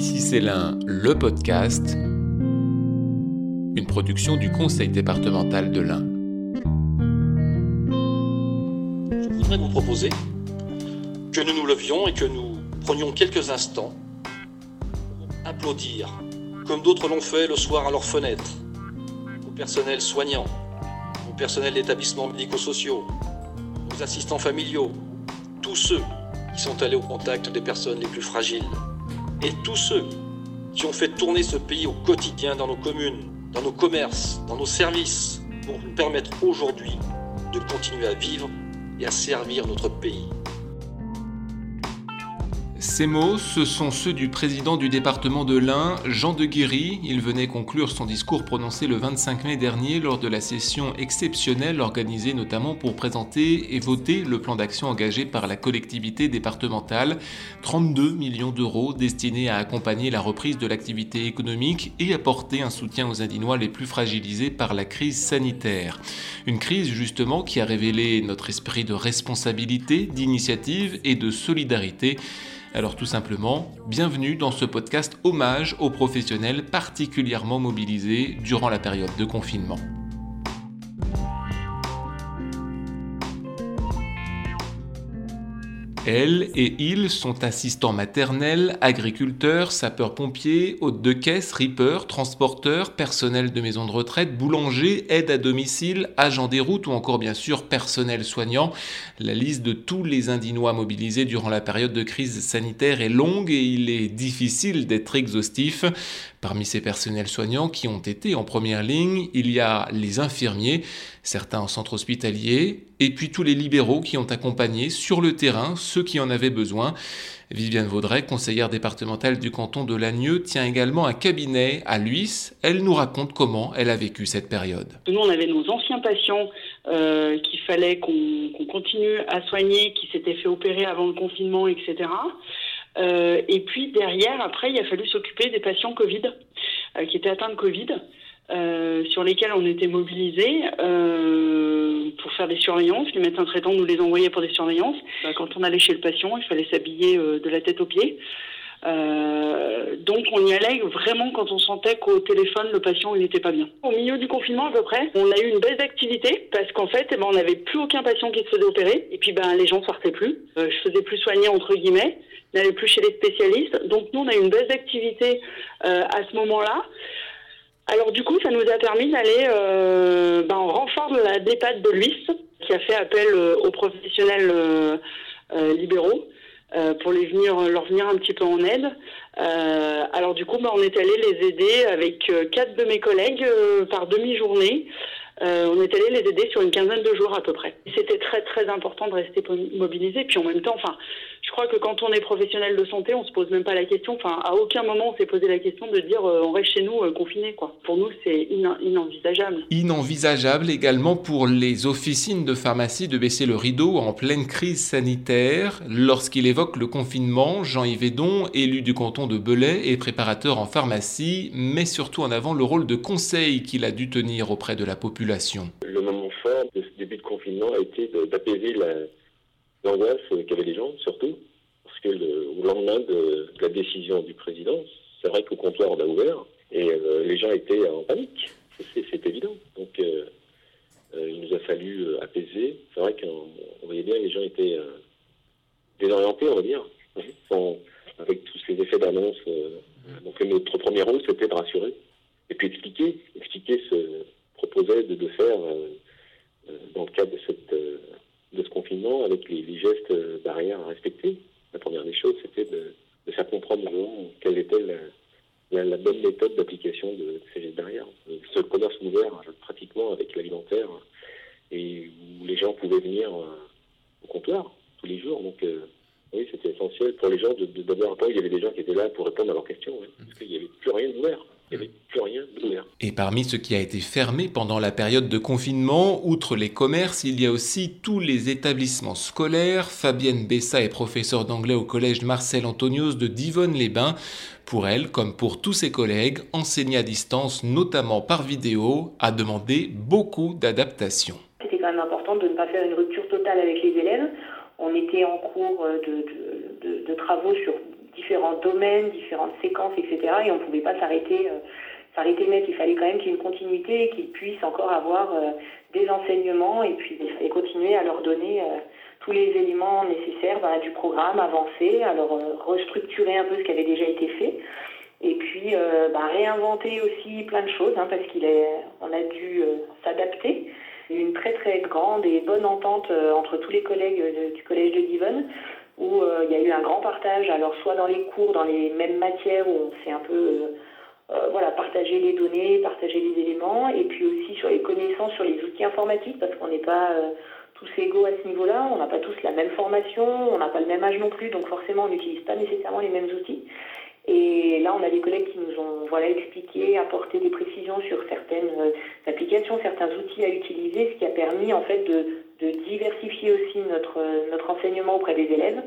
Ici c'est l'un, le podcast, une production du Conseil départemental de l'Ain. Je voudrais vous proposer que nous nous levions et que nous prenions quelques instants pour applaudir, comme d'autres l'ont fait le soir à leurs fenêtres, au personnel soignant, au personnel d'établissements médico-sociaux, aux assistants familiaux, tous ceux qui sont allés au contact des personnes les plus fragiles, et tous ceux qui ont fait tourner ce pays au quotidien dans nos communes, dans nos commerces, dans nos services, pour nous permettre aujourd'hui de continuer à vivre et à servir notre pays. Ces mots, ce sont ceux du président du département de l'Ain, Jean de Guéry. Il venait conclure son discours prononcé le 25 mai dernier lors de la session exceptionnelle organisée notamment pour présenter et voter le plan d'action engagé par la collectivité départementale. 32 millions d'euros destinés à accompagner la reprise de l'activité économique et apporter un soutien aux Indinois les plus fragilisés par la crise sanitaire. Une crise justement qui a révélé notre esprit de responsabilité, d'initiative et de solidarité. Alors tout simplement, bienvenue dans ce podcast hommage aux professionnels particulièrement mobilisés durant la période de confinement. Elles et ils sont assistants maternels, agriculteurs, sapeurs-pompiers, hôtes de caisse, rippers, transporteurs, personnel de maison de retraite, boulangers, aides à domicile, agents des routes ou encore bien sûr personnel soignant. La liste de tous les Indinois mobilisés durant la période de crise sanitaire est longue et il est difficile d'être exhaustif. Parmi ces personnels soignants qui ont été en première ligne, il y a les infirmiers, certains en centre hospitalier, et puis tous les libéraux qui ont accompagné sur le terrain ceux qui en avaient besoin. Viviane Vaudrey, conseillère départementale du canton de Lagneux, tient également un cabinet à Luis. Elle nous raconte comment elle a vécu cette période. Nous, on avait nos anciens patients euh, qu'il fallait qu'on continue à soigner, qui s'étaient fait opérer avant le confinement, etc. Euh, et puis derrière, après, il a fallu s'occuper des patients Covid, euh, qui étaient atteints de Covid, euh, sur lesquels on était mobilisés euh, pour faire des surveillances. Les médecins traitants nous les envoyaient pour des surveillances. Quand on allait chez le patient, il fallait s'habiller euh, de la tête aux pieds. Donc on y allait vraiment quand on sentait qu'au téléphone le patient il n'était pas bien. Au milieu du confinement à peu près, on a eu une baisse d'activité parce qu'en fait eh ben, on n'avait plus aucun patient qui se faisait opérer et puis ben les gens sortaient plus. Je faisais plus soigner entre guillemets, n'allais plus chez les spécialistes. Donc nous on a eu une baisse d'activité euh, à ce moment-là. Alors du coup ça nous a permis d'aller euh, ben, en renfort la DEPAD de Luis qui a fait appel euh, aux professionnels euh, libéraux. Pour les venir, leur venir un petit peu en aide. Alors du coup, bah, on est allé les aider avec quatre de mes collègues par demi-journée. on est allé les aider sur une quinzaine de jours à peu près. C'était très très important de rester mobilisé. Puis en même temps, enfin, je crois que quand on est professionnel de santé, on se pose même pas la question. Enfin, à aucun moment on s'est posé la question de dire euh, on reste chez nous euh, confiné. Quoi. Pour nous, c'est in inenvisageable. Inenvisageable également pour les officines de pharmacie de baisser le rideau en pleine crise sanitaire. Lorsqu'il évoque le confinement, Jean-Yves Edon, élu du canton de Belay et préparateur en pharmacie, met surtout en avant le rôle de conseil qu'il a dû tenir auprès de la population. Le moment fort de ce début de confinement a été d'apaiser la l'angoisse qu'avaient les gens, surtout, parce que le, au lendemain de, la décision du président, c'est vrai qu'au comptoir on a ouvert et euh, les gens étaient en panique, c'est évident. Donc euh, euh, il nous a fallu apaiser. C'est vrai qu'on voyait bien les gens étaient désorientés, on va dire, avec tous ces effets d'annonce. Donc notre premier rôle, c'était de rassurer et puis expliquer, expliquer ce proposait de, de faire dans le cadre de cette de ce confinement avec les, gestes barrières à respecter. La première des choses, c'était de, de, faire comprendre aux gens quelle était la, la, bonne méthode d'application de, de, ces gestes barrières. Ce commerce ouvert pratiquement avec l'alimentaire et où les gens pouvaient venir au comptoir tous les jours. Donc euh, oui, c'était essentiel pour les gens d'avoir un point. Il y avait des gens qui étaient là pour répondre à leurs questions, hein, parce qu'il n'y avait plus rien d'ouvert. Il n'y avait plus rien d'ouvert. Et parmi ce qui a été fermé pendant la période de confinement, outre les commerces, il y a aussi tous les établissements scolaires. Fabienne Bessa est professeure d'anglais au collège Marcel Antonios de Divonne-les-Bains. Pour elle, comme pour tous ses collègues, enseigner à distance, notamment par vidéo, a demandé beaucoup d'adaptation. C'était quand même important de ne pas faire une rupture totale avec les élèves. On était en cours de, de, de, de travaux sur différents domaines, différentes séquences, etc. Et on ne pouvait pas s'arrêter s'arrêter net. Il fallait quand même qu'il y ait une continuité et qu'ils puissent encore avoir des enseignements et puis continuer à leur donner tous les éléments nécessaires bah, du programme, avancer, à leur restructurer un peu ce qui avait déjà été fait. Et puis bah, réinventer aussi plein de choses hein, parce qu'il on a dû s'adapter une très très grande et bonne entente euh, entre tous les collègues du collège de Divonne où euh, il y a eu un grand partage, alors soit dans les cours, dans les mêmes matières où on s'est un peu euh, voilà, partager les données, partager les éléments, et puis aussi sur les connaissances sur les outils informatiques, parce qu'on n'est pas tous égaux à ce niveau-là, on n'a pas tous la même formation, on n'a pas le même âge non plus, donc forcément on n'utilise pas nécessairement les mêmes outils. Et là, on a des collègues qui nous ont voilà, expliqué, apporté des précisions sur certaines euh, applications, certains outils à utiliser, ce qui a permis en fait de, de diversifier aussi notre, notre enseignement auprès des élèves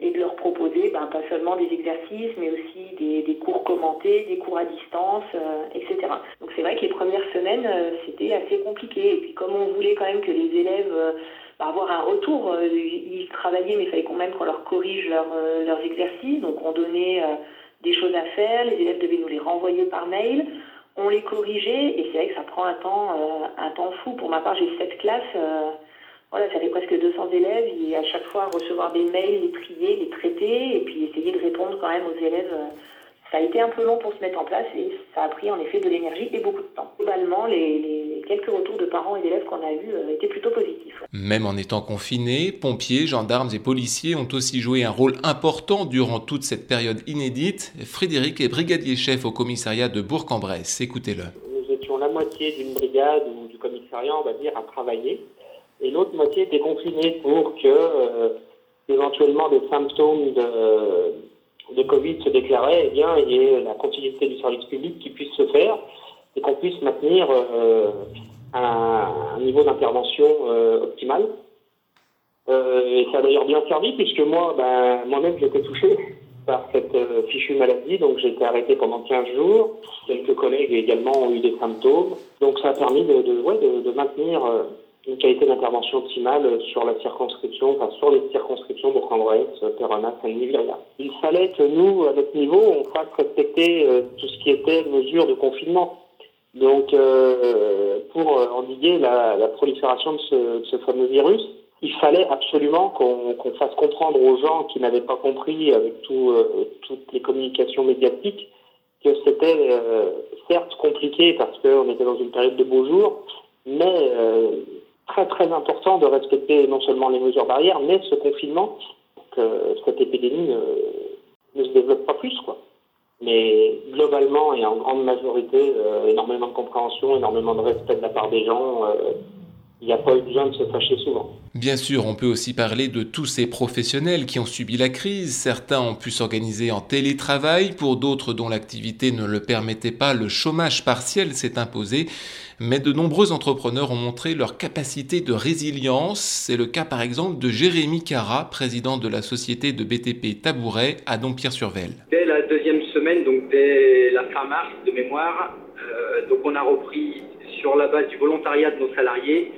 et de leur proposer ben, pas seulement des exercices, mais aussi des, des cours commentés, des cours à distance, euh, etc. Donc c'est vrai que les premières semaines, euh, c'était assez compliqué. Et puis comme on voulait quand même que les élèves euh, ben, avoir un retour, ils travaillaient, mais il fallait quand même qu'on leur corrige leur, leurs exercices. Donc on donnait des choses à faire, les élèves devaient nous les renvoyer par mail, on les corrigeait, et c'est vrai que ça prend un temps, un temps fou. Pour ma part, j'ai sept classes, voilà, ça fait presque 200 élèves, et à chaque fois recevoir des mails, les trier, les traiter, et puis essayer de répondre quand même aux élèves. Euh, ça a été un peu long pour se mettre en place et ça a pris en effet de l'énergie et beaucoup de temps. Globalement, les, quelques retours de parents et d'élèves qu'on a eus euh, étaient plutôt positifs. Même en étant confinés, pompiers, gendarmes et policiers ont aussi joué un rôle important durant toute cette période inédite. Frédéric est brigadier chef au commissariat de Bourg-en-Bresse. Écoutez-le. Nous étions la moitié d'une brigade ou du commissariat, on va dire, à travailler et l'autre moitié était confinée pour que euh, éventuellement des symptômes de Covid se déclarait, eh bien, il y ait la continuité du service public qui puisse se faire et qu'on puisse maintenir euh, un, niveau d'intervention euh, optimal. Et ça a d'ailleurs bien servi puisque moi, ben, moi-même, j'étais touché par cette fichue maladie, donc j'ai été arrêté pendant 15 jours. Quelques collègues également ont eu des symptômes, donc ça a permis de, ouais, de maintenir une qualité d'intervention optimale sur la circonscription, enfin sur les circonscriptions de bresse Perona, Saint-Denis, Il fallait que nous, à notre niveau, on fasse respecter euh, tout ce qui était mesures de confinement. Donc, euh, pour endiguer la, prolifération de ce, fameux virus, il fallait absolument qu'on fasse comprendre aux gens qui n'avaient pas compris avec tout, euh, toutes les communications médiatiques que c'était euh, certes compliqué parce qu'on était dans une période de beaux jours, mais très très important de respecter non seulement les mesures barrières, mais ce confinement, que cette épidémie ne, se développe pas plus. quoi. Mais globalement et en grande majorité, euh, énormément de compréhension, énormément de respect de la part des gens. Euh, il n'y a pas eu besoin de se fâcher souvent. Bien sûr, on peut aussi parler de tous ces professionnels qui ont subi la crise. Certains ont pu s'organiser en télétravail, pour d'autres dont l'activité ne le permettait pas, le chômage partiel s'est imposé. Mais de nombreux entrepreneurs ont montré leur capacité de résilience. C'est le cas par exemple de Jérémy Cara, président de la société de BTP Tabouret à Dompierre-sur-Velle. Dès la deuxième semaine, donc dès la fin mars de mémoire, euh, donc on a repris sur la base du volontariat de nos salariés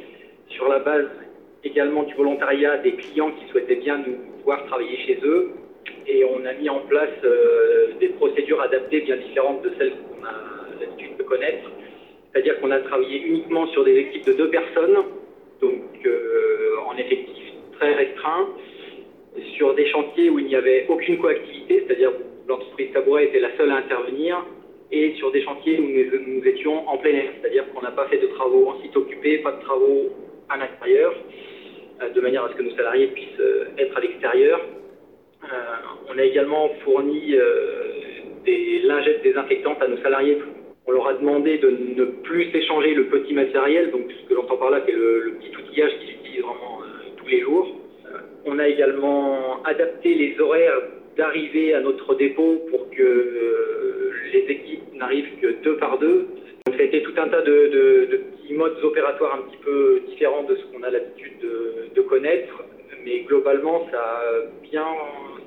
sur la base également du volontariat des clients qui souhaitaient bien nous voir travailler chez eux. Et on a mis en place euh, des procédures adaptées bien différentes de celles qu'on a l'habitude de connaître. C'est-à-dire qu'on a travaillé uniquement sur des équipes de deux personnes, donc euh, en effectif très restreint, sur des chantiers où il n'y avait aucune coactivité, c'est-à-dire l'entreprise Tabouret était la seule à intervenir, et sur des chantiers où nous étions en plein air, c'est-à-dire qu'on n'a pas fait de travaux en site occupé, pas de travaux à l'intérieur, euh, de manière à ce que nos salariés puissent euh, être à l'extérieur. Euh, on a également fourni des lingettes désinfectantes à nos salariés. On leur a demandé de ne plus s'échanger le petit matériel, donc ce que j'entends par là, c'est le, petit outillage qu'ils utilisent vraiment tous les jours. on a également adapté les horaires d'arrivée à notre dépôt pour que les équipes n'arrivent que deux par deux. Donc ça a été tout un tas de, petits modes opératoires un petit peu différents de ce qu'on a l'habitude de, connaître, mais globalement ça a bien,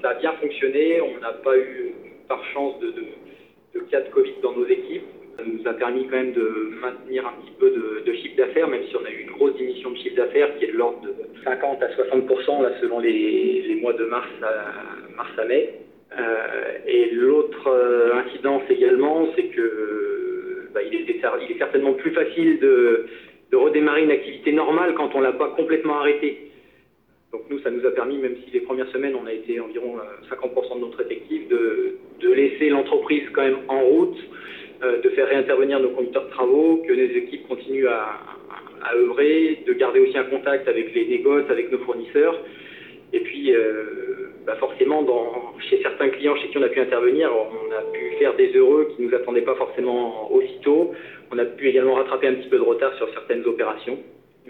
ça a bien fonctionné. On n'a pas eu par chance de, cas de Covid dans nos équipes. Ça nous a permis quand même de maintenir un petit peu de, chiffre d'affaires, même si on a eu une grosse diminution de chiffre d'affaires qui est de l'ordre de 50 à 60 là, selon les, mois de mars à, mars à mai. et l'autre incidence également, c'est que bah, il, est, certainement plus facile de, redémarrer une activité normale quand on l'a pas complètement arrêtée. Donc nous, ça nous a permis, même si les premières semaines, on a été environ 50% de notre effectif, de, laisser l'entreprise quand même en route, euh, de faire réintervenir nos conducteurs de travaux, que les équipes continuent à, à, œuvrer, de garder aussi un contact avec les négoces, avec nos fournisseurs. Et puis, euh, bah forcément, chez certains clients chez qui on a pu intervenir, on a pu faire des heureux qui ne nous attendaient pas forcément aussitôt. On a pu également rattraper un petit peu de retard sur certaines opérations.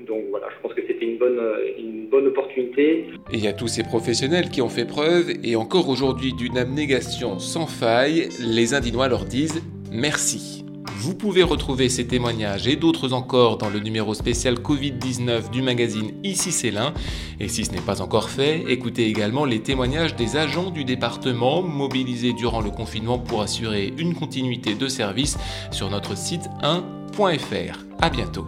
Donc voilà, je pense que c'était une bonne, une bonne opportunité. Et il y a tous ces professionnels qui ont fait preuve, et encore aujourd'hui d'une abnégation sans faille, les Indinois leur disent merci. Vous pouvez retrouver ces témoignages et d'autres encore dans le numéro spécial Covid-19 du magazine Ici c'est l'un. Et si ce n'est pas encore fait, écoutez également les témoignages des agents du département mobilisés durant le confinement pour assurer une continuité de service sur notre site 1.fr. A bientôt.